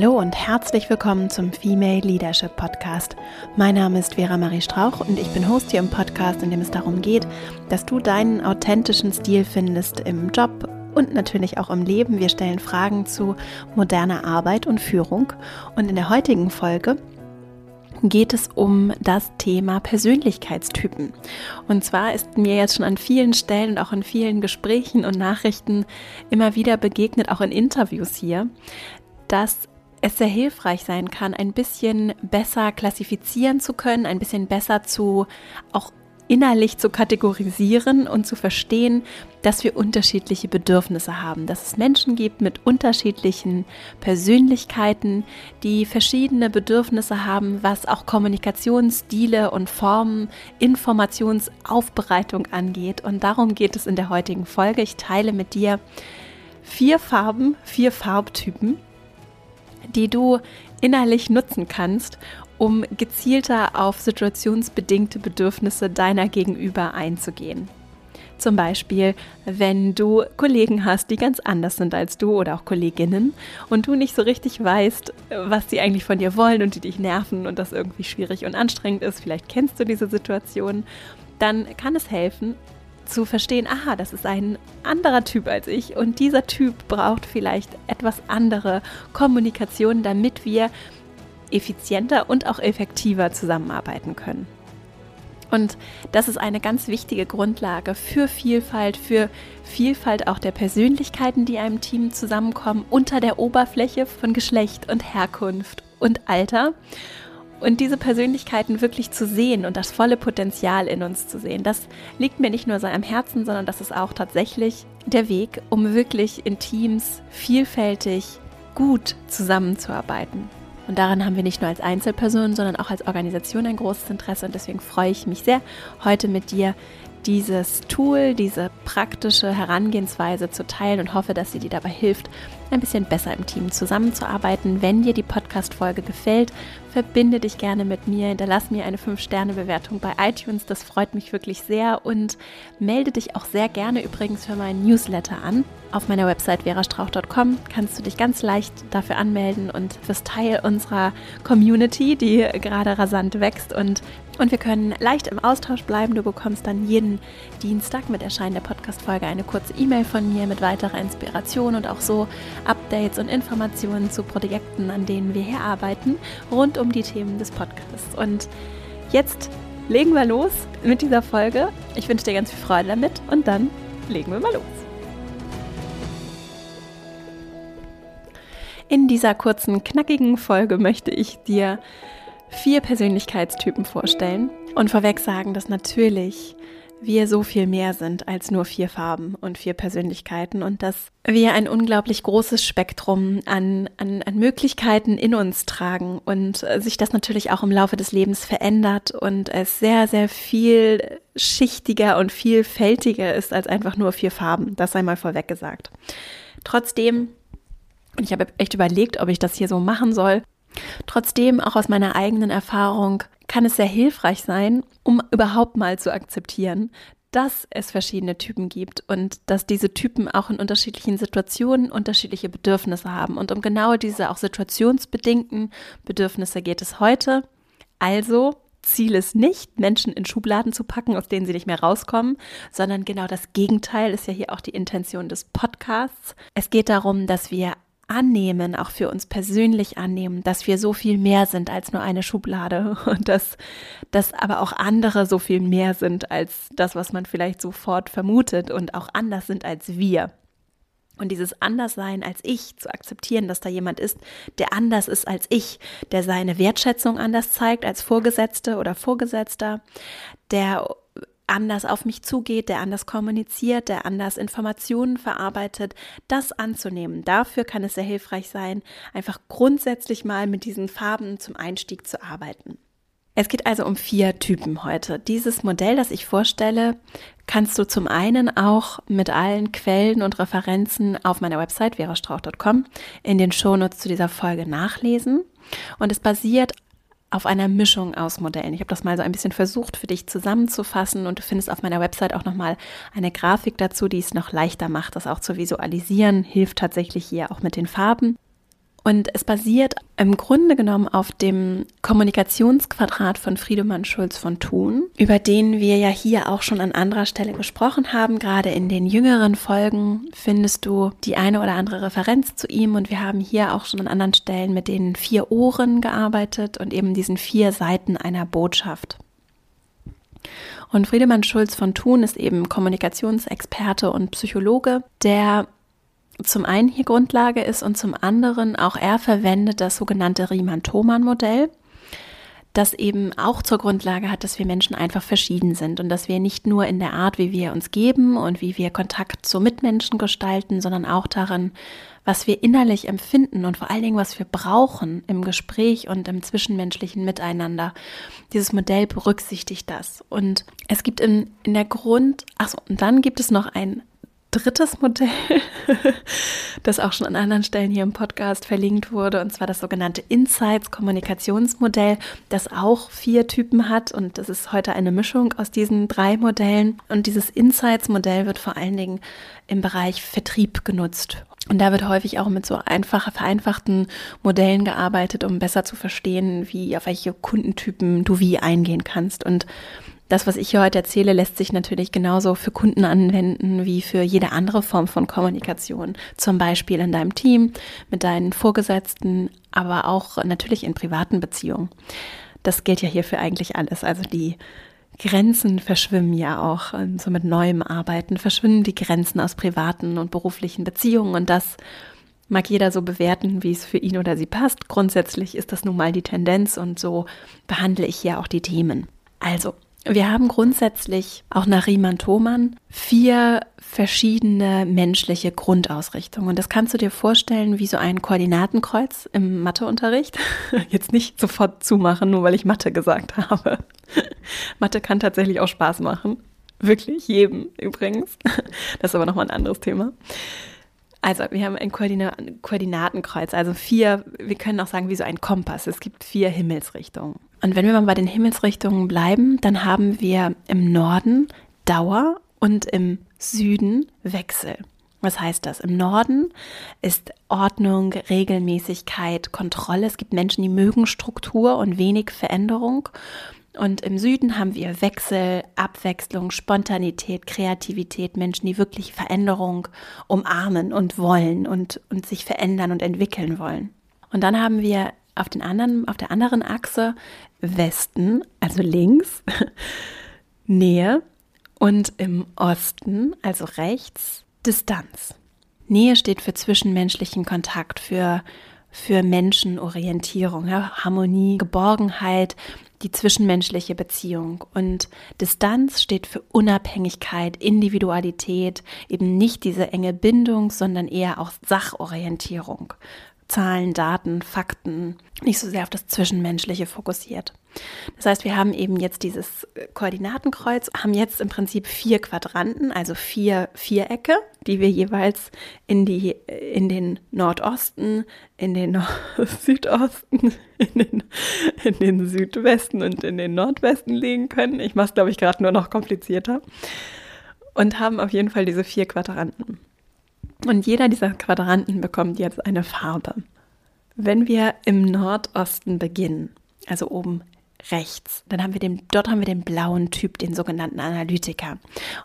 Hallo und herzlich willkommen zum Female Leadership Podcast. Mein Name ist Vera Marie Strauch und ich bin Host hier im Podcast, in dem es darum geht, dass du deinen authentischen Stil findest im Job und natürlich auch im Leben. Wir stellen Fragen zu moderner Arbeit und Führung. Und in der heutigen Folge geht es um das Thema Persönlichkeitstypen. Und zwar ist mir jetzt schon an vielen Stellen und auch in vielen Gesprächen und Nachrichten immer wieder begegnet, auch in Interviews hier, dass es sehr hilfreich sein kann, ein bisschen besser klassifizieren zu können, ein bisschen besser zu auch innerlich zu kategorisieren und zu verstehen, dass wir unterschiedliche Bedürfnisse haben, dass es Menschen gibt mit unterschiedlichen Persönlichkeiten, die verschiedene Bedürfnisse haben, was auch Kommunikationsstile und Formen, Informationsaufbereitung angeht. Und darum geht es in der heutigen Folge. Ich teile mit dir vier Farben, vier Farbtypen die du innerlich nutzen kannst, um gezielter auf situationsbedingte Bedürfnisse deiner Gegenüber einzugehen. Zum Beispiel, wenn du Kollegen hast, die ganz anders sind als du oder auch Kolleginnen und du nicht so richtig weißt, was sie eigentlich von dir wollen und die dich nerven und das irgendwie schwierig und anstrengend ist, vielleicht kennst du diese Situation, dann kann es helfen, zu verstehen, aha, das ist ein anderer Typ als ich und dieser Typ braucht vielleicht etwas andere Kommunikation, damit wir effizienter und auch effektiver zusammenarbeiten können. Und das ist eine ganz wichtige Grundlage für Vielfalt, für Vielfalt auch der Persönlichkeiten, die einem Team zusammenkommen, unter der Oberfläche von Geschlecht und Herkunft und Alter. Und diese Persönlichkeiten wirklich zu sehen und das volle Potenzial in uns zu sehen, das liegt mir nicht nur so am Herzen, sondern das ist auch tatsächlich der Weg, um wirklich in Teams vielfältig gut zusammenzuarbeiten. Und daran haben wir nicht nur als Einzelpersonen, sondern auch als Organisation ein großes Interesse. Und deswegen freue ich mich sehr, heute mit dir dieses Tool, diese praktische Herangehensweise zu teilen und hoffe, dass sie dir dabei hilft, ein bisschen besser im Team zusammenzuarbeiten. Wenn dir die Podcast-Folge gefällt, verbinde dich gerne mit mir, hinterlass mir eine 5-Sterne-Bewertung bei iTunes, das freut mich wirklich sehr und melde dich auch sehr gerne übrigens für meinen Newsletter an. Auf meiner Website verastrauch.com kannst du dich ganz leicht dafür anmelden und wirst Teil unserer Community, die gerade rasant wächst und und wir können leicht im Austausch bleiben. Du bekommst dann jeden Dienstag mit Erscheinen der Podcast-Folge eine kurze E-Mail von mir mit weiterer Inspiration und auch so Updates und Informationen zu Projekten, an denen wir hier arbeiten, rund um die Themen des Podcasts. Und jetzt legen wir los mit dieser Folge. Ich wünsche dir ganz viel Freude damit und dann legen wir mal los. In dieser kurzen, knackigen Folge möchte ich dir vier Persönlichkeitstypen vorstellen und vorweg sagen, dass natürlich wir so viel mehr sind als nur vier Farben und vier Persönlichkeiten und dass wir ein unglaublich großes Spektrum an, an, an Möglichkeiten in uns tragen und sich das natürlich auch im Laufe des Lebens verändert und es sehr, sehr viel schichtiger und vielfältiger ist als einfach nur vier Farben. Das sei mal vorweg gesagt. Trotzdem, und ich habe echt überlegt, ob ich das hier so machen soll, Trotzdem, auch aus meiner eigenen Erfahrung, kann es sehr hilfreich sein, um überhaupt mal zu akzeptieren, dass es verschiedene Typen gibt und dass diese Typen auch in unterschiedlichen Situationen unterschiedliche Bedürfnisse haben. Und um genau diese auch situationsbedingten Bedürfnisse geht es heute. Also Ziel ist nicht, Menschen in Schubladen zu packen, aus denen sie nicht mehr rauskommen, sondern genau das Gegenteil ist ja hier auch die Intention des Podcasts. Es geht darum, dass wir annehmen, auch für uns persönlich annehmen, dass wir so viel mehr sind als nur eine Schublade und dass, dass aber auch andere so viel mehr sind als das, was man vielleicht sofort vermutet und auch anders sind als wir. Und dieses Anderssein als ich zu akzeptieren, dass da jemand ist, der anders ist als ich, der seine Wertschätzung anders zeigt als Vorgesetzte oder Vorgesetzter, der anders auf mich zugeht, der anders kommuniziert, der anders Informationen verarbeitet, das anzunehmen. Dafür kann es sehr hilfreich sein, einfach grundsätzlich mal mit diesen Farben zum Einstieg zu arbeiten. Es geht also um vier Typen heute. Dieses Modell, das ich vorstelle, kannst du zum einen auch mit allen Quellen und Referenzen auf meiner Website verastrauch.com in den Shownotes zu dieser Folge nachlesen. Und es basiert auf einer Mischung aus Modellen. Ich habe das mal so ein bisschen versucht für dich zusammenzufassen und du findest auf meiner Website auch nochmal eine Grafik dazu, die es noch leichter macht, das auch zu visualisieren, hilft tatsächlich hier auch mit den Farben. Und es basiert im Grunde genommen auf dem Kommunikationsquadrat von Friedemann Schulz von Thun, über den wir ja hier auch schon an anderer Stelle gesprochen haben. Gerade in den jüngeren Folgen findest du die eine oder andere Referenz zu ihm und wir haben hier auch schon an anderen Stellen mit den vier Ohren gearbeitet und eben diesen vier Seiten einer Botschaft. Und Friedemann Schulz von Thun ist eben Kommunikationsexperte und Psychologe, der zum einen hier Grundlage ist und zum anderen auch er verwendet das sogenannte Riemann-Thomann-Modell, das eben auch zur Grundlage hat, dass wir Menschen einfach verschieden sind und dass wir nicht nur in der Art, wie wir uns geben und wie wir Kontakt zu Mitmenschen gestalten, sondern auch darin, was wir innerlich empfinden und vor allen Dingen, was wir brauchen im Gespräch und im zwischenmenschlichen Miteinander. Dieses Modell berücksichtigt das. Und es gibt in, in der Grund, achso, und dann gibt es noch ein drittes Modell, das auch schon an anderen Stellen hier im Podcast verlinkt wurde, und zwar das sogenannte Insights-Kommunikationsmodell, das auch vier Typen hat. Und das ist heute eine Mischung aus diesen drei Modellen. Und dieses Insights-Modell wird vor allen Dingen im Bereich Vertrieb genutzt. Und da wird häufig auch mit so einfacher, vereinfachten Modellen gearbeitet, um besser zu verstehen, wie auf welche Kundentypen du wie eingehen kannst. Und das, was ich hier heute erzähle, lässt sich natürlich genauso für Kunden anwenden wie für jede andere Form von Kommunikation. Zum Beispiel in deinem Team, mit deinen Vorgesetzten, aber auch natürlich in privaten Beziehungen. Das gilt ja hier für eigentlich alles. Also die Grenzen verschwimmen ja auch. Ähm, so mit neuem Arbeiten verschwimmen die Grenzen aus privaten und beruflichen Beziehungen und das mag jeder so bewerten, wie es für ihn oder sie passt. Grundsätzlich ist das nun mal die Tendenz und so behandle ich hier auch die Themen. Also, wir haben grundsätzlich auch nach Riemann-Thomann vier verschiedene menschliche Grundausrichtungen. Und das kannst du dir vorstellen wie so ein Koordinatenkreuz im Matheunterricht. Jetzt nicht sofort zumachen, nur weil ich Mathe gesagt habe. Mathe kann tatsächlich auch Spaß machen. Wirklich, jedem übrigens. Das ist aber nochmal ein anderes Thema. Also, wir haben ein Koordinatenkreuz, also vier, wir können auch sagen, wie so ein Kompass. Es gibt vier Himmelsrichtungen. Und wenn wir mal bei den Himmelsrichtungen bleiben, dann haben wir im Norden Dauer und im Süden Wechsel. Was heißt das? Im Norden ist Ordnung, Regelmäßigkeit, Kontrolle. Es gibt Menschen, die mögen Struktur und wenig Veränderung. Und im Süden haben wir Wechsel, Abwechslung, Spontanität, Kreativität, Menschen, die wirklich Veränderung umarmen und wollen und, und sich verändern und entwickeln wollen. Und dann haben wir auf, den anderen, auf der anderen Achse Westen, also links, Nähe und im Osten, also rechts, Distanz. Nähe steht für zwischenmenschlichen Kontakt, für, für Menschenorientierung, ja, Harmonie, Geborgenheit, die zwischenmenschliche Beziehung. Und Distanz steht für Unabhängigkeit, Individualität, eben nicht diese enge Bindung, sondern eher auch Sachorientierung. Zahlen, Daten, Fakten, nicht so sehr auf das Zwischenmenschliche fokussiert. Das heißt, wir haben eben jetzt dieses Koordinatenkreuz, haben jetzt im Prinzip vier Quadranten, also vier Vierecke, die wir jeweils in, die, in den Nordosten, in den Nord Südosten, in den, in den Südwesten und in den Nordwesten legen können. Ich mache es, glaube ich, gerade nur noch komplizierter. Und haben auf jeden Fall diese vier Quadranten. Und jeder dieser Quadranten bekommt jetzt eine Farbe. Wenn wir im Nordosten beginnen, also oben rechts, dann haben wir den, dort haben wir den blauen Typ, den sogenannten Analytiker.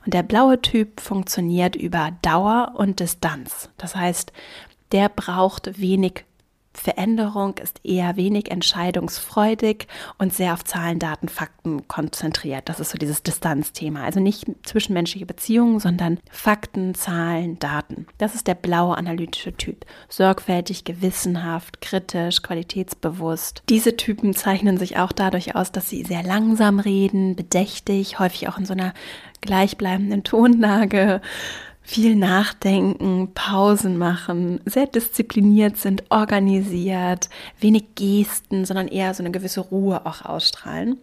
Und der blaue Typ funktioniert über Dauer und Distanz. Das heißt, der braucht wenig Veränderung ist eher wenig entscheidungsfreudig und sehr auf Zahlen, Daten, Fakten konzentriert. Das ist so dieses Distanzthema. Also nicht zwischenmenschliche Beziehungen, sondern Fakten, Zahlen, Daten. Das ist der blaue analytische Typ. Sorgfältig, gewissenhaft, kritisch, qualitätsbewusst. Diese Typen zeichnen sich auch dadurch aus, dass sie sehr langsam reden, bedächtig, häufig auch in so einer gleichbleibenden Tonlage viel nachdenken, Pausen machen, sehr diszipliniert sind, organisiert, wenig Gesten, sondern eher so eine gewisse Ruhe auch ausstrahlen.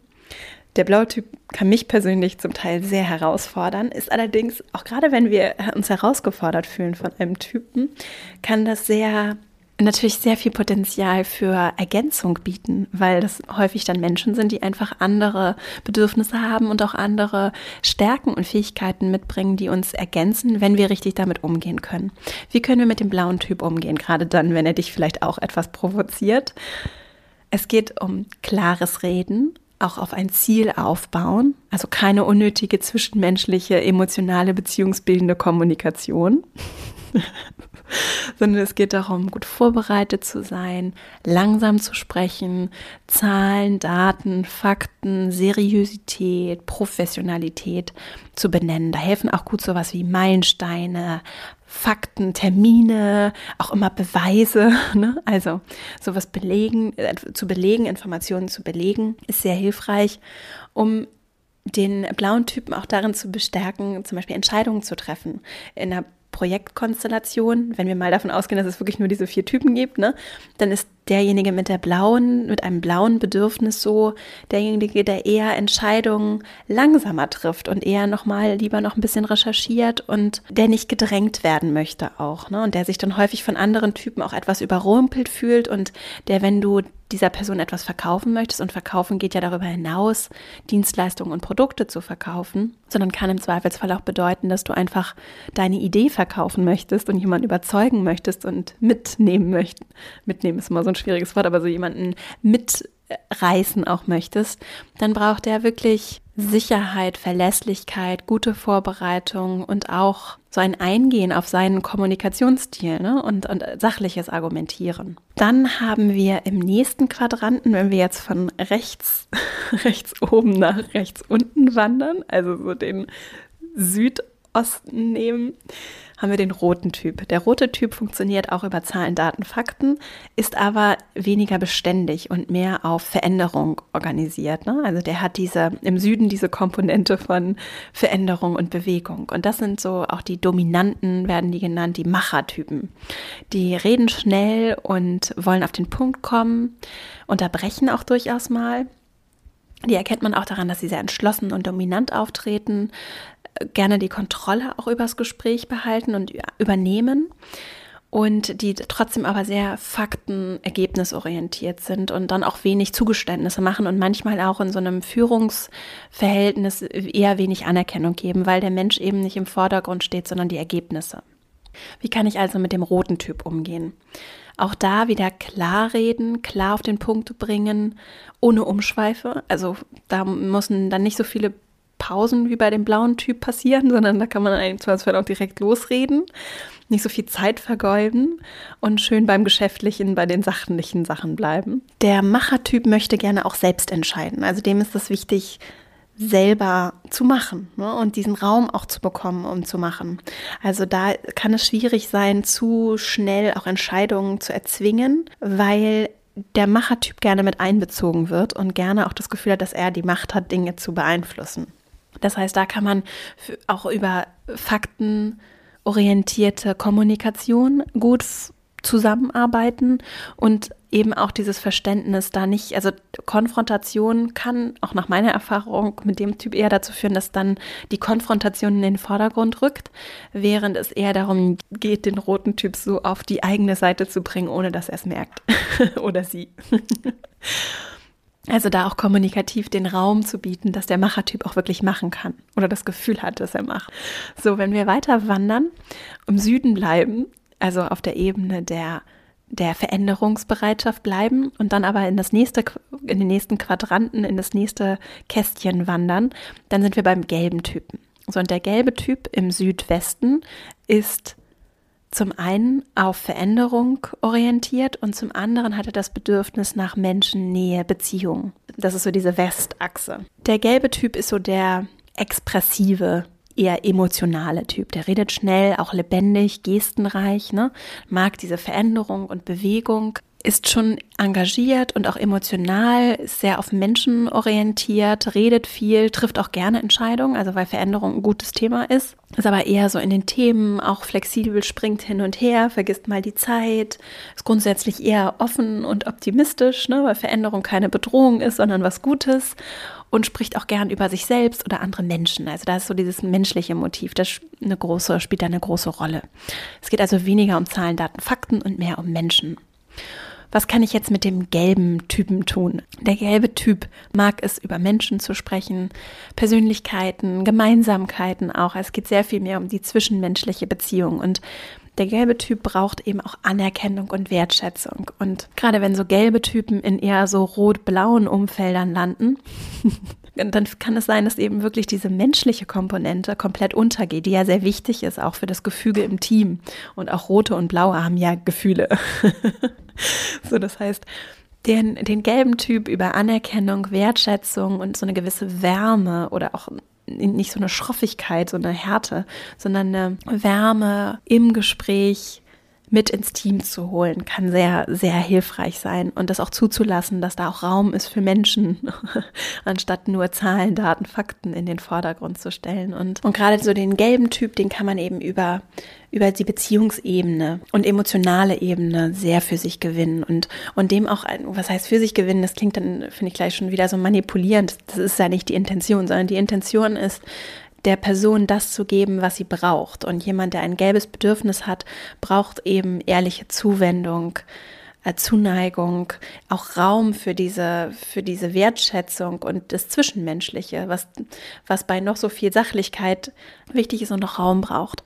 Der blaue Typ kann mich persönlich zum Teil sehr herausfordern, ist allerdings, auch gerade wenn wir uns herausgefordert fühlen von einem Typen, kann das sehr natürlich sehr viel Potenzial für Ergänzung bieten, weil das häufig dann Menschen sind, die einfach andere Bedürfnisse haben und auch andere Stärken und Fähigkeiten mitbringen, die uns ergänzen, wenn wir richtig damit umgehen können. Wie können wir mit dem blauen Typ umgehen, gerade dann, wenn er dich vielleicht auch etwas provoziert? Es geht um klares Reden, auch auf ein Ziel aufbauen, also keine unnötige zwischenmenschliche, emotionale, beziehungsbildende Kommunikation. sondern es geht darum, gut vorbereitet zu sein, langsam zu sprechen, Zahlen, Daten, Fakten, Seriosität, Professionalität zu benennen. Da helfen auch gut sowas wie Meilensteine, Fakten, Termine, auch immer Beweise. Ne? Also sowas belegen, äh, zu belegen, Informationen zu belegen, ist sehr hilfreich, um den blauen Typen auch darin zu bestärken, zum Beispiel Entscheidungen zu treffen. In einer Projektkonstellation, wenn wir mal davon ausgehen, dass es wirklich nur diese vier Typen gibt, ne, dann ist derjenige mit der blauen, mit einem blauen Bedürfnis so derjenige, der eher Entscheidungen langsamer trifft und eher nochmal lieber noch ein bisschen recherchiert und der nicht gedrängt werden möchte auch, ne? Und der sich dann häufig von anderen Typen auch etwas überrumpelt fühlt und der, wenn du dieser Person etwas verkaufen möchtest, und verkaufen geht ja darüber hinaus, Dienstleistungen und Produkte zu verkaufen, sondern kann im Zweifelsfall auch bedeuten, dass du einfach deine Idee verkaufen möchtest und jemanden überzeugen möchtest und mitnehmen möchtest. Mitnehmen ist immer so ein schwieriges Wort, aber so jemanden mitreißen auch möchtest, dann braucht er wirklich Sicherheit, Verlässlichkeit, gute Vorbereitung und auch so ein Eingehen auf seinen Kommunikationsstil ne? und, und sachliches Argumentieren. Dann haben wir im nächsten Quadranten, wenn wir jetzt von rechts, rechts oben nach rechts unten wandern, also so den Südosten nehmen, haben wir den roten Typ. Der rote Typ funktioniert auch über Zahlen, Daten, Fakten, ist aber weniger beständig und mehr auf Veränderung organisiert. Ne? Also der hat diese im Süden diese Komponente von Veränderung und Bewegung. Und das sind so auch die Dominanten, werden die genannt, die Machertypen. Die reden schnell und wollen auf den Punkt kommen, unterbrechen auch durchaus mal. Die erkennt man auch daran, dass sie sehr entschlossen und dominant auftreten, gerne die Kontrolle auch übers Gespräch behalten und übernehmen und die trotzdem aber sehr fakten-ergebnisorientiert sind und dann auch wenig Zugeständnisse machen und manchmal auch in so einem Führungsverhältnis eher wenig Anerkennung geben, weil der Mensch eben nicht im Vordergrund steht, sondern die Ergebnisse. Wie kann ich also mit dem roten Typ umgehen? Auch da wieder klar reden, klar auf den Punkt bringen, ohne Umschweife. Also da müssen dann nicht so viele Pausen wie bei dem blauen Typ passieren, sondern da kann man im Zweifelsfall auch direkt losreden, nicht so viel Zeit vergeuden und schön beim Geschäftlichen, bei den sachlichen Sachen bleiben. Der Machertyp möchte gerne auch selbst entscheiden. Also dem ist es wichtig, selber zu machen ne? und diesen Raum auch zu bekommen, um zu machen. Also da kann es schwierig sein, zu schnell auch Entscheidungen zu erzwingen, weil der Machertyp gerne mit einbezogen wird und gerne auch das Gefühl hat, dass er die Macht hat, Dinge zu beeinflussen. Das heißt, da kann man auch über faktenorientierte Kommunikation gut zusammenarbeiten und eben auch dieses Verständnis da nicht, also Konfrontation kann auch nach meiner Erfahrung mit dem Typ eher dazu führen, dass dann die Konfrontation in den Vordergrund rückt, während es eher darum geht, den roten Typ so auf die eigene Seite zu bringen, ohne dass er es merkt oder sie. Also da auch kommunikativ den Raum zu bieten, dass der Machertyp auch wirklich machen kann oder das Gefühl hat, dass er macht. So, wenn wir weiter wandern, im Süden bleiben, also auf der Ebene der der Veränderungsbereitschaft bleiben und dann aber in das nächste, in den nächsten Quadranten, in das nächste Kästchen wandern, dann sind wir beim gelben Typen. So, und der gelbe Typ im Südwesten ist zum einen auf Veränderung orientiert und zum anderen hat er das Bedürfnis nach Menschennähe, Beziehung. Das ist so diese Westachse. Der gelbe Typ ist so der expressive, eher emotionale Typ. Der redet schnell, auch lebendig, gestenreich, ne? mag diese Veränderung und Bewegung ist schon engagiert und auch emotional, ist sehr auf Menschen orientiert, redet viel, trifft auch gerne Entscheidungen, also weil Veränderung ein gutes Thema ist. Ist aber eher so in den Themen, auch flexibel, springt hin und her, vergisst mal die Zeit, ist grundsätzlich eher offen und optimistisch, ne, weil Veränderung keine Bedrohung ist, sondern was Gutes und spricht auch gern über sich selbst oder andere Menschen. Also da ist so dieses menschliche Motiv, das eine große, spielt da eine große Rolle. Es geht also weniger um Zahlen, Daten, Fakten und mehr um Menschen. Was kann ich jetzt mit dem gelben Typen tun? Der gelbe Typ mag es, über Menschen zu sprechen, Persönlichkeiten, Gemeinsamkeiten auch. Es geht sehr viel mehr um die zwischenmenschliche Beziehung und der gelbe Typ braucht eben auch Anerkennung und Wertschätzung. Und gerade wenn so gelbe Typen in eher so rot-blauen Umfeldern landen, dann kann es sein, dass eben wirklich diese menschliche Komponente komplett untergeht, die ja sehr wichtig ist, auch für das Gefüge im Team. Und auch rote und blaue haben ja Gefühle. so, das heißt, den, den gelben Typ über Anerkennung, Wertschätzung und so eine gewisse Wärme oder auch nicht so eine Schroffigkeit, so eine Härte, sondern eine Wärme im Gespräch, mit ins Team zu holen, kann sehr, sehr hilfreich sein und das auch zuzulassen, dass da auch Raum ist für Menschen, anstatt nur Zahlen, Daten, Fakten in den Vordergrund zu stellen. Und, und gerade so den gelben Typ, den kann man eben über, über die Beziehungsebene und emotionale Ebene sehr für sich gewinnen und, und dem auch, was heißt für sich gewinnen, das klingt dann, finde ich gleich schon wieder so manipulierend. Das ist ja nicht die Intention, sondern die Intention ist, der Person das zu geben, was sie braucht. Und jemand, der ein gelbes Bedürfnis hat, braucht eben ehrliche Zuwendung, äh, Zuneigung, auch Raum für diese, für diese Wertschätzung und das Zwischenmenschliche, was, was bei noch so viel Sachlichkeit wichtig ist und noch Raum braucht.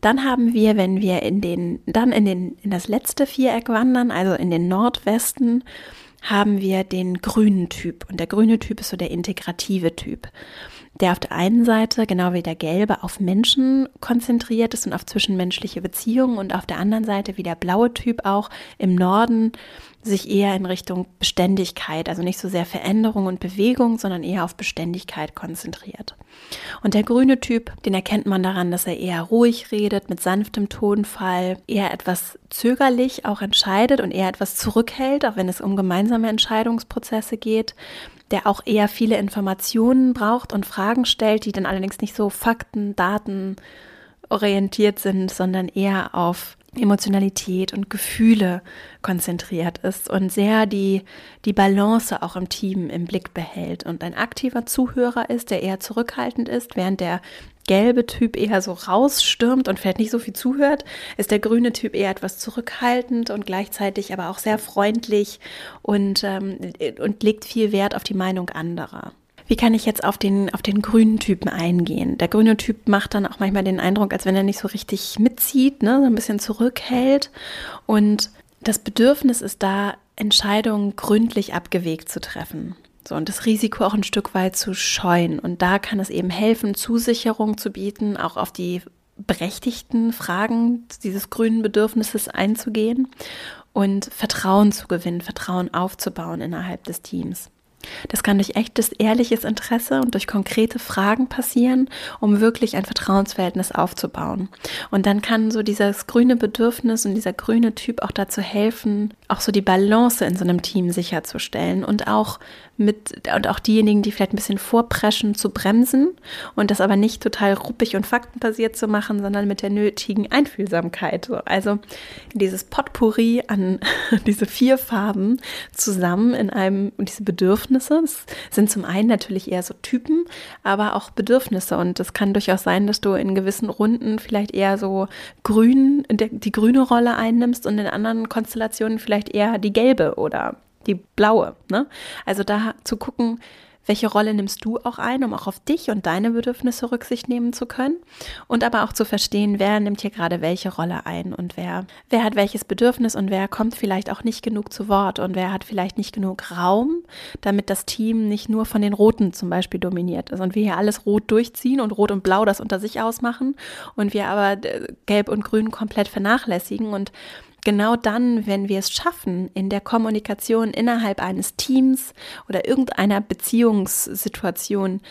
Dann haben wir, wenn wir in den, dann in den, in das letzte Viereck wandern, also in den Nordwesten, haben wir den grünen Typ. Und der grüne Typ ist so der integrative Typ der auf der einen Seite, genau wie der gelbe, auf Menschen konzentriert ist und auf zwischenmenschliche Beziehungen und auf der anderen Seite, wie der blaue Typ auch im Norden, sich eher in Richtung Beständigkeit, also nicht so sehr Veränderung und Bewegung, sondern eher auf Beständigkeit konzentriert. Und der grüne Typ, den erkennt man daran, dass er eher ruhig redet, mit sanftem Tonfall, eher etwas zögerlich auch entscheidet und eher etwas zurückhält, auch wenn es um gemeinsame Entscheidungsprozesse geht der auch eher viele Informationen braucht und Fragen stellt, die dann allerdings nicht so Fakten, Daten orientiert sind, sondern eher auf Emotionalität und Gefühle konzentriert ist und sehr die, die Balance auch im Team im Blick behält und ein aktiver Zuhörer ist, der eher zurückhaltend ist, während der gelbe Typ eher so rausstürmt und vielleicht nicht so viel zuhört, ist der grüne Typ eher etwas zurückhaltend und gleichzeitig aber auch sehr freundlich und, ähm, und legt viel Wert auf die Meinung anderer. Wie kann ich jetzt auf den, auf den grünen Typen eingehen? Der grüne Typ macht dann auch manchmal den Eindruck, als wenn er nicht so richtig mitzieht, ne? so ein bisschen zurückhält. Und das Bedürfnis ist da, Entscheidungen gründlich abgewegt zu treffen. So, und das Risiko auch ein Stück weit zu scheuen. Und da kann es eben helfen, Zusicherung zu bieten, auch auf die berechtigten Fragen dieses grünen Bedürfnisses einzugehen und Vertrauen zu gewinnen, Vertrauen aufzubauen innerhalb des Teams. Das kann durch echtes, ehrliches Interesse und durch konkrete Fragen passieren, um wirklich ein Vertrauensverhältnis aufzubauen. Und dann kann so dieses grüne Bedürfnis und dieser grüne Typ auch dazu helfen, auch so die Balance in so einem Team sicherzustellen und auch mit, und auch diejenigen, die vielleicht ein bisschen vorpreschen, zu bremsen und das aber nicht total ruppig und faktenbasiert zu machen, sondern mit der nötigen Einfühlsamkeit. Also dieses Potpourri an diese vier Farben zusammen in einem, diese Bedürfnisse, das sind zum einen natürlich eher so Typen, aber auch Bedürfnisse und es kann durchaus sein, dass du in gewissen Runden vielleicht eher so grün, die grüne Rolle einnimmst und in anderen Konstellationen vielleicht eher die gelbe oder die blaue. Ne? Also da zu gucken, welche Rolle nimmst du auch ein, um auch auf dich und deine Bedürfnisse Rücksicht nehmen zu können? Und aber auch zu verstehen, wer nimmt hier gerade welche Rolle ein und wer, wer hat welches Bedürfnis und wer kommt vielleicht auch nicht genug zu Wort und wer hat vielleicht nicht genug Raum, damit das Team nicht nur von den Roten zum Beispiel dominiert ist und wir hier alles rot durchziehen und rot und blau das unter sich ausmachen und wir aber äh, gelb und grün komplett vernachlässigen und genau dann, wenn wir es schaffen, in der Kommunikation innerhalb eines Teams oder irgendeiner Beziehungssituation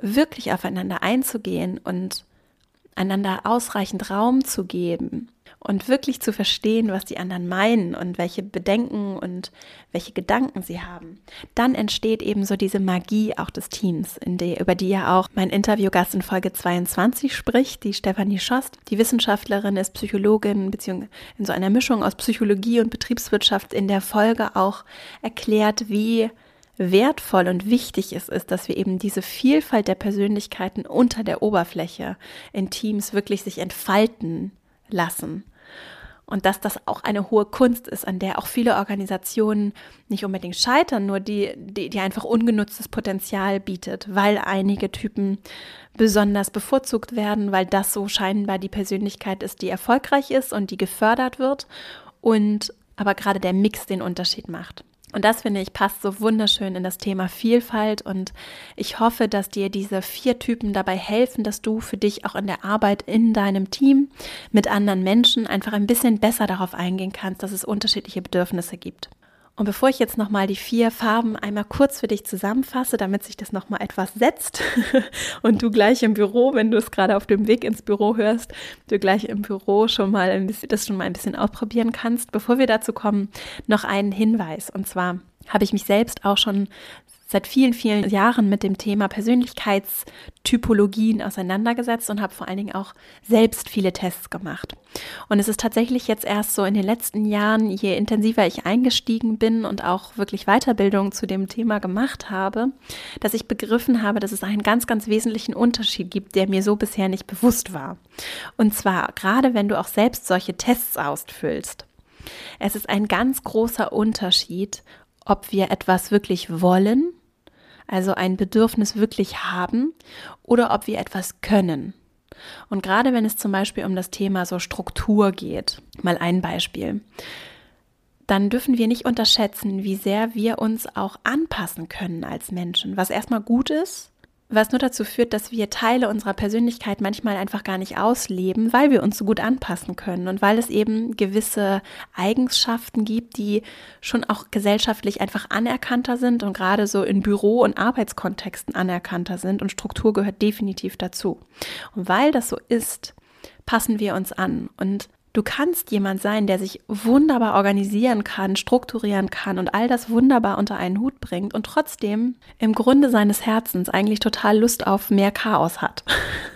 wirklich aufeinander einzugehen und einander ausreichend Raum zu geben und wirklich zu verstehen, was die anderen meinen und welche Bedenken und welche Gedanken sie haben, dann entsteht eben so diese Magie auch des Teams, der, über die ja auch mein Interviewgast in Folge 22 spricht, die Stefanie Schost. Die Wissenschaftlerin ist Psychologin, beziehungsweise in so einer Mischung aus Psychologie und Betriebswirtschaft in der Folge auch erklärt, wie wertvoll und wichtig es ist, dass wir eben diese Vielfalt der Persönlichkeiten unter der Oberfläche in Teams wirklich sich entfalten lassen. Und dass das auch eine hohe Kunst ist, an der auch viele Organisationen nicht unbedingt scheitern, nur die, die, die einfach ungenutztes Potenzial bietet, weil einige Typen besonders bevorzugt werden, weil das so scheinbar die Persönlichkeit ist, die erfolgreich ist und die gefördert wird und aber gerade der Mix den Unterschied macht. Und das finde ich passt so wunderschön in das Thema Vielfalt und ich hoffe, dass dir diese vier Typen dabei helfen, dass du für dich auch in der Arbeit in deinem Team mit anderen Menschen einfach ein bisschen besser darauf eingehen kannst, dass es unterschiedliche Bedürfnisse gibt. Und bevor ich jetzt nochmal die vier Farben einmal kurz für dich zusammenfasse, damit sich das nochmal etwas setzt und du gleich im Büro, wenn du es gerade auf dem Weg ins Büro hörst, du gleich im Büro schon mal ein bisschen, das schon mal ein bisschen ausprobieren kannst. Bevor wir dazu kommen, noch einen Hinweis. Und zwar habe ich mich selbst auch schon seit vielen, vielen Jahren mit dem Thema Persönlichkeitstypologien auseinandergesetzt und habe vor allen Dingen auch selbst viele Tests gemacht. Und es ist tatsächlich jetzt erst so in den letzten Jahren, je intensiver ich eingestiegen bin und auch wirklich Weiterbildung zu dem Thema gemacht habe, dass ich begriffen habe, dass es einen ganz, ganz wesentlichen Unterschied gibt, der mir so bisher nicht bewusst war. Und zwar gerade wenn du auch selbst solche Tests ausfüllst. Es ist ein ganz großer Unterschied, ob wir etwas wirklich wollen, also ein Bedürfnis wirklich haben, oder ob wir etwas können. Und gerade wenn es zum Beispiel um das Thema so Struktur geht, mal ein Beispiel, dann dürfen wir nicht unterschätzen, wie sehr wir uns auch anpassen können als Menschen, was erstmal gut ist, was nur dazu führt, dass wir Teile unserer Persönlichkeit manchmal einfach gar nicht ausleben, weil wir uns so gut anpassen können und weil es eben gewisse Eigenschaften gibt, die schon auch gesellschaftlich einfach anerkannter sind und gerade so in Büro- und Arbeitskontexten anerkannter sind und Struktur gehört definitiv dazu. Und weil das so ist, passen wir uns an und Du kannst jemand sein, der sich wunderbar organisieren kann, strukturieren kann und all das wunderbar unter einen Hut bringt und trotzdem im Grunde seines Herzens eigentlich total Lust auf mehr Chaos hat.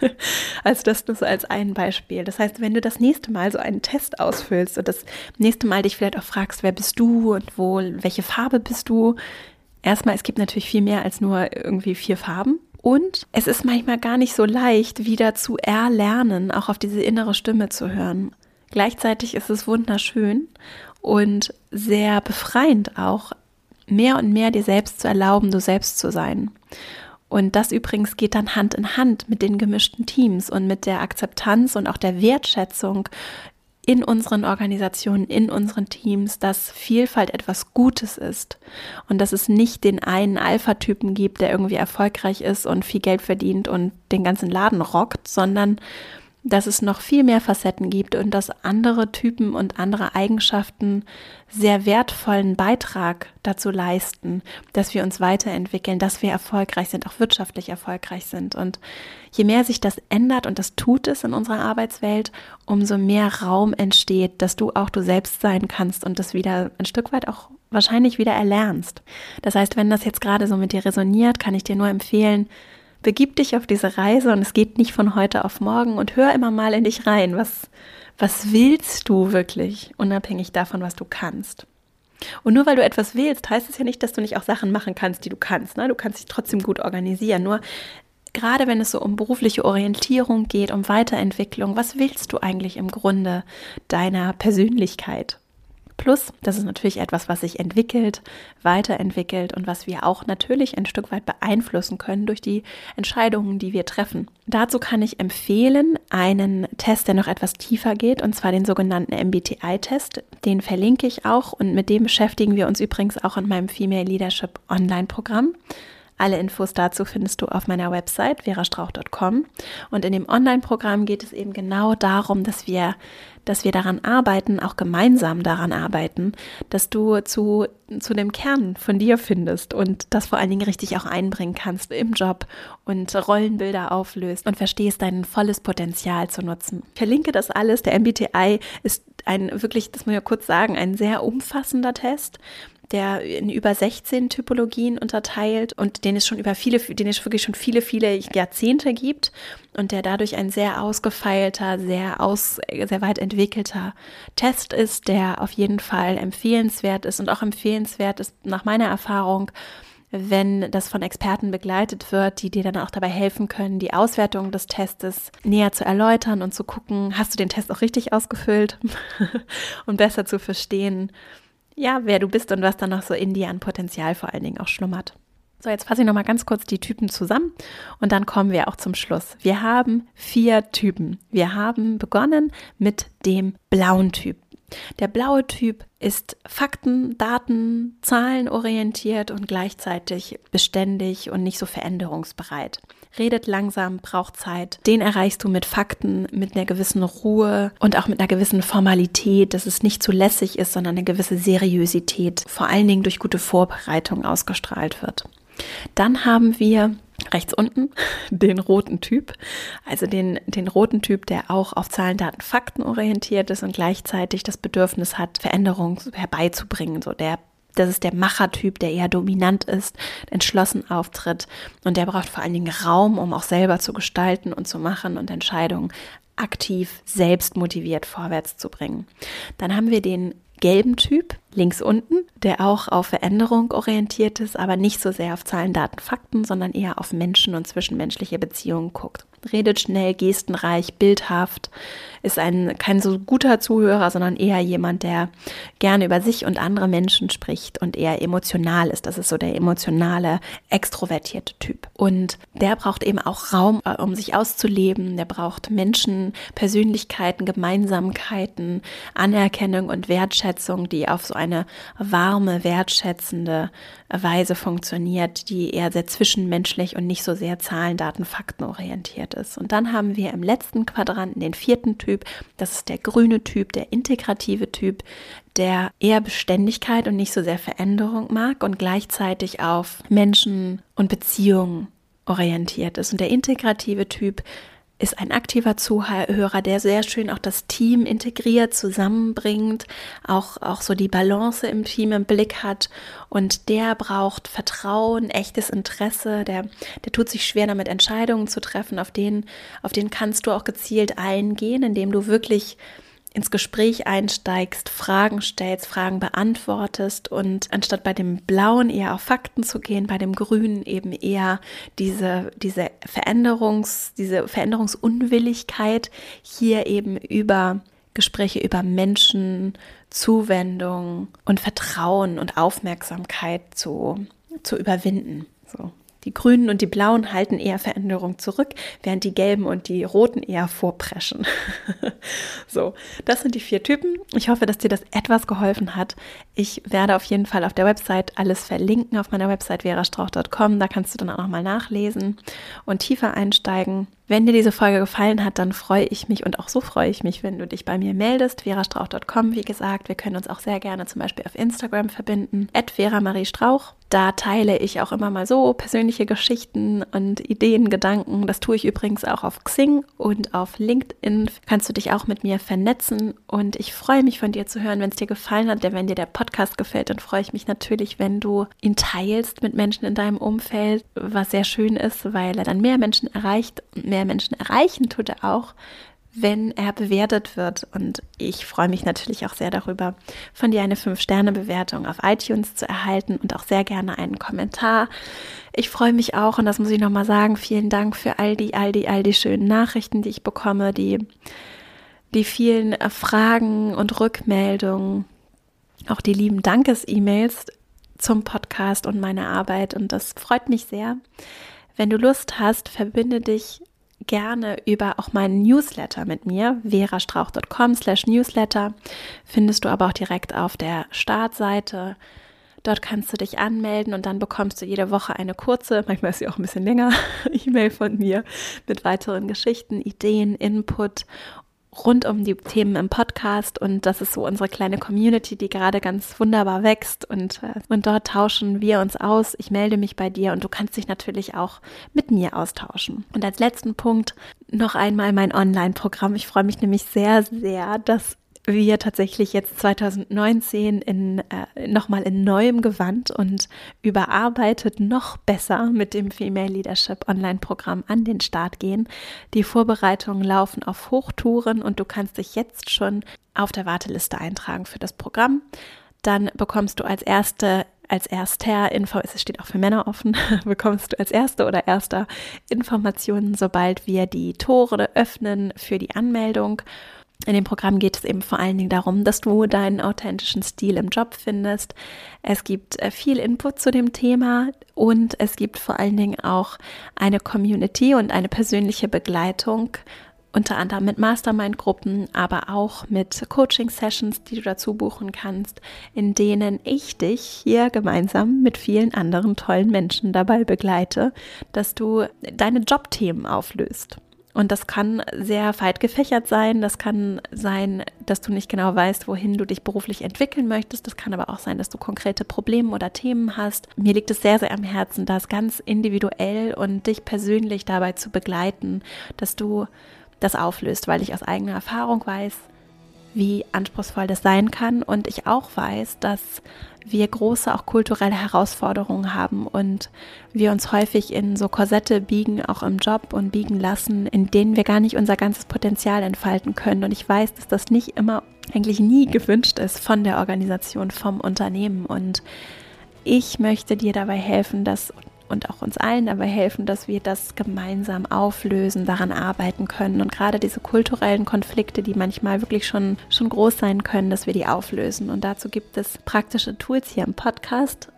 also das nur so als ein Beispiel. Das heißt, wenn du das nächste Mal so einen Test ausfüllst und das nächste Mal dich vielleicht auch fragst, wer bist du und wo, welche Farbe bist du? Erstmal, es gibt natürlich viel mehr als nur irgendwie vier Farben. Und es ist manchmal gar nicht so leicht, wieder zu erlernen, auch auf diese innere Stimme zu hören. Gleichzeitig ist es wunderschön und sehr befreiend auch, mehr und mehr dir selbst zu erlauben, du selbst zu sein. Und das übrigens geht dann Hand in Hand mit den gemischten Teams und mit der Akzeptanz und auch der Wertschätzung in unseren Organisationen, in unseren Teams, dass Vielfalt etwas Gutes ist und dass es nicht den einen Alpha-Typen gibt, der irgendwie erfolgreich ist und viel Geld verdient und den ganzen Laden rockt, sondern dass es noch viel mehr Facetten gibt und dass andere Typen und andere Eigenschaften sehr wertvollen Beitrag dazu leisten, dass wir uns weiterentwickeln, dass wir erfolgreich sind, auch wirtschaftlich erfolgreich sind. Und je mehr sich das ändert, und das tut es in unserer Arbeitswelt, umso mehr Raum entsteht, dass du auch du selbst sein kannst und das wieder ein Stück weit auch wahrscheinlich wieder erlernst. Das heißt, wenn das jetzt gerade so mit dir resoniert, kann ich dir nur empfehlen, begib dich auf diese Reise und es geht nicht von heute auf morgen und hör immer mal in dich rein. Was, was willst du wirklich, unabhängig davon, was du kannst? Und nur weil du etwas willst, heißt es ja nicht, dass du nicht auch Sachen machen kannst, die du kannst. Ne? Du kannst dich trotzdem gut organisieren. Nur gerade wenn es so um berufliche Orientierung geht, um Weiterentwicklung, was willst du eigentlich im Grunde deiner Persönlichkeit? Plus, das ist natürlich etwas, was sich entwickelt, weiterentwickelt und was wir auch natürlich ein Stück weit beeinflussen können durch die Entscheidungen, die wir treffen. Dazu kann ich empfehlen einen Test, der noch etwas tiefer geht, und zwar den sogenannten MBTI-Test. Den verlinke ich auch und mit dem beschäftigen wir uns übrigens auch in meinem Female Leadership Online-Programm. Alle Infos dazu findest du auf meiner Website verastrauch.com. Und in dem Online-Programm geht es eben genau darum, dass wir, dass wir daran arbeiten, auch gemeinsam daran arbeiten, dass du zu, zu dem Kern von dir findest und das vor allen Dingen richtig auch einbringen kannst im Job und Rollenbilder auflöst und verstehst, dein volles Potenzial zu nutzen. Ich verlinke das alles. Der MBTI ist ein wirklich, das muss ich ja kurz sagen, ein sehr umfassender Test der in über 16 Typologien unterteilt und den es schon über viele, den es wirklich schon viele, viele Jahrzehnte gibt und der dadurch ein sehr ausgefeilter, sehr aus, sehr weit entwickelter Test ist, der auf jeden Fall empfehlenswert ist und auch empfehlenswert ist nach meiner Erfahrung wenn das von Experten begleitet wird, die dir dann auch dabei helfen können, die Auswertung des Testes näher zu erläutern und zu gucken, hast du den Test auch richtig ausgefüllt? Und besser zu verstehen, ja, wer du bist und was dann noch so in dir an Potenzial vor allen Dingen auch schlummert. So, jetzt fasse ich nochmal ganz kurz die Typen zusammen und dann kommen wir auch zum Schluss. Wir haben vier Typen. Wir haben begonnen mit dem blauen Typ. Der blaue Typ ist Fakten, Daten, Zahlen orientiert und gleichzeitig beständig und nicht so veränderungsbereit. Redet langsam, braucht Zeit. Den erreichst du mit Fakten, mit einer gewissen Ruhe und auch mit einer gewissen Formalität, dass es nicht zu lässig ist, sondern eine gewisse Seriosität, vor allen Dingen durch gute Vorbereitung ausgestrahlt wird. Dann haben wir rechts unten den roten Typ, also den, den roten Typ, der auch auf Zahlen, Daten, Fakten orientiert ist und gleichzeitig das Bedürfnis hat, Veränderungen herbeizubringen. So der das ist der Machertyp, der eher dominant ist, entschlossen auftritt und der braucht vor allen Dingen Raum, um auch selber zu gestalten und zu machen und Entscheidungen aktiv, selbst motiviert vorwärts zu bringen. Dann haben wir den gelben Typ links unten, der auch auf Veränderung orientiert ist, aber nicht so sehr auf Zahlen, Daten, Fakten, sondern eher auf Menschen und zwischenmenschliche Beziehungen guckt. Redet schnell, gestenreich, bildhaft, ist ein kein so guter Zuhörer, sondern eher jemand, der gerne über sich und andere Menschen spricht und eher emotional ist. Das ist so der emotionale, extrovertierte Typ. Und der braucht eben auch Raum, äh, um sich auszuleben. Der braucht Menschen, Persönlichkeiten, Gemeinsamkeiten, Anerkennung und Wertschätzung, die auf so eine warme, wertschätzende Weise funktioniert, die eher sehr zwischenmenschlich und nicht so sehr Zahlen, Daten, Fakten orientiert ist. Und dann haben wir im letzten Quadranten den vierten Typ, das ist der grüne Typ, der integrative Typ, der eher Beständigkeit und nicht so sehr Veränderung mag und gleichzeitig auf Menschen und Beziehungen orientiert ist. Und der integrative Typ ist ein aktiver Zuhörer, der sehr schön auch das Team integriert, zusammenbringt, auch, auch so die Balance im Team im Blick hat. Und der braucht Vertrauen, echtes Interesse, der, der tut sich schwer damit, Entscheidungen zu treffen, auf den, auf den kannst du auch gezielt eingehen, indem du wirklich ins Gespräch einsteigst, Fragen stellst, Fragen beantwortest und anstatt bei dem Blauen eher auf Fakten zu gehen, bei dem Grünen eben eher diese, diese Veränderungs, diese Veränderungsunwilligkeit hier eben über Gespräche über Menschen, Zuwendung und Vertrauen und Aufmerksamkeit zu, zu überwinden. So. Die Grünen und die Blauen halten eher Veränderung zurück, während die Gelben und die Roten eher vorpreschen. so, das sind die vier Typen. Ich hoffe, dass dir das etwas geholfen hat. Ich werde auf jeden Fall auf der Website alles verlinken, auf meiner Website verastrauch.com. Da kannst du dann auch nochmal nachlesen und tiefer einsteigen. Wenn dir diese Folge gefallen hat, dann freue ich mich und auch so freue ich mich, wenn du dich bei mir meldest. verastrauch.com, wie gesagt. Wir können uns auch sehr gerne zum Beispiel auf Instagram verbinden. At Vera Marie Strauch. Da teile ich auch immer mal so persönliche Geschichten und Ideen, Gedanken. Das tue ich übrigens auch auf Xing und auf LinkedIn. Kannst du dich auch mit mir vernetzen. Und ich freue mich von dir zu hören, wenn es dir gefallen hat. Wenn dir der Podcast gefällt, dann freue ich mich natürlich, wenn du ihn teilst mit Menschen in deinem Umfeld, was sehr schön ist, weil er dann mehr Menschen erreicht und mehr mehr Menschen erreichen tut er auch, wenn er bewertet wird. Und ich freue mich natürlich auch sehr darüber, von dir eine 5-Sterne-Bewertung auf iTunes zu erhalten und auch sehr gerne einen Kommentar. Ich freue mich auch, und das muss ich nochmal sagen, vielen Dank für all die, all die, all die schönen Nachrichten, die ich bekomme, die, die vielen Fragen und Rückmeldungen, auch die lieben Dankes-E-Mails zum Podcast und meine Arbeit. Und das freut mich sehr. Wenn du Lust hast, verbinde dich gerne über auch meinen Newsletter mit mir, verastrauch.com slash Newsletter, findest du aber auch direkt auf der Startseite. Dort kannst du dich anmelden und dann bekommst du jede Woche eine kurze, manchmal ist sie auch ein bisschen länger, E-Mail von mir mit weiteren Geschichten, Ideen, Input rund um die Themen im Podcast und das ist so unsere kleine Community, die gerade ganz wunderbar wächst und, äh, und dort tauschen wir uns aus. Ich melde mich bei dir und du kannst dich natürlich auch mit mir austauschen. Und als letzten Punkt noch einmal mein Online-Programm. Ich freue mich nämlich sehr, sehr, dass wir tatsächlich jetzt 2019 in, äh, nochmal in neuem Gewand und überarbeitet noch besser mit dem Female Leadership Online-Programm an den Start gehen. Die Vorbereitungen laufen auf Hochtouren und du kannst dich jetzt schon auf der Warteliste eintragen für das Programm. Dann bekommst du als erste als erster Info, es steht auch für Männer offen, bekommst du als erste oder erster Informationen, sobald wir die Tore öffnen für die Anmeldung. In dem Programm geht es eben vor allen Dingen darum, dass du deinen authentischen Stil im Job findest. Es gibt äh, viel Input zu dem Thema und es gibt vor allen Dingen auch eine Community und eine persönliche Begleitung unter anderem mit Mastermind-Gruppen, aber auch mit Coaching-Sessions, die du dazu buchen kannst, in denen ich dich hier gemeinsam mit vielen anderen tollen Menschen dabei begleite, dass du deine Jobthemen auflöst. Und das kann sehr weit gefächert sein. Das kann sein, dass du nicht genau weißt, wohin du dich beruflich entwickeln möchtest. Das kann aber auch sein, dass du konkrete Probleme oder Themen hast. Mir liegt es sehr, sehr am Herzen, das ganz individuell und dich persönlich dabei zu begleiten, dass du das auflöst, weil ich aus eigener Erfahrung weiß, wie anspruchsvoll das sein kann und ich auch weiß, dass wir große auch kulturelle Herausforderungen haben und wir uns häufig in so Korsette biegen, auch im Job und biegen lassen, in denen wir gar nicht unser ganzes Potenzial entfalten können. Und ich weiß, dass das nicht immer, eigentlich nie gewünscht ist von der Organisation, vom Unternehmen. Und ich möchte dir dabei helfen, das und auch uns allen dabei helfen, dass wir das gemeinsam auflösen, daran arbeiten können und gerade diese kulturellen Konflikte, die manchmal wirklich schon, schon groß sein können, dass wir die auflösen. Und dazu gibt es praktische Tools hier im Podcast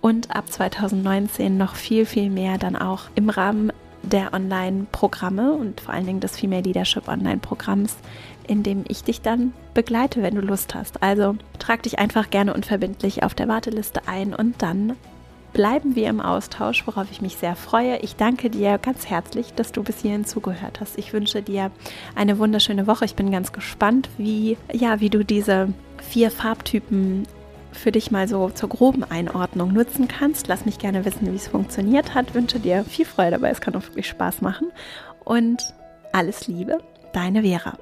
und ab 2019 noch viel, viel mehr dann auch im Rahmen der Online-Programme und vor allen Dingen des Female Leadership Online-Programms, in dem ich dich dann begleite, wenn du Lust hast. Also trag dich einfach gerne unverbindlich auf der Warteliste ein und dann bleiben wir im Austausch, worauf ich mich sehr freue. Ich danke dir ganz herzlich, dass du bis hierhin zugehört hast. Ich wünsche dir eine wunderschöne Woche. Ich bin ganz gespannt, wie, ja, wie du diese vier Farbtypen für dich mal so zur groben Einordnung nutzen kannst. Lass mich gerne wissen, wie es funktioniert hat. Wünsche dir viel Freude dabei. Es kann auch wirklich Spaß machen. Und alles Liebe, deine Vera.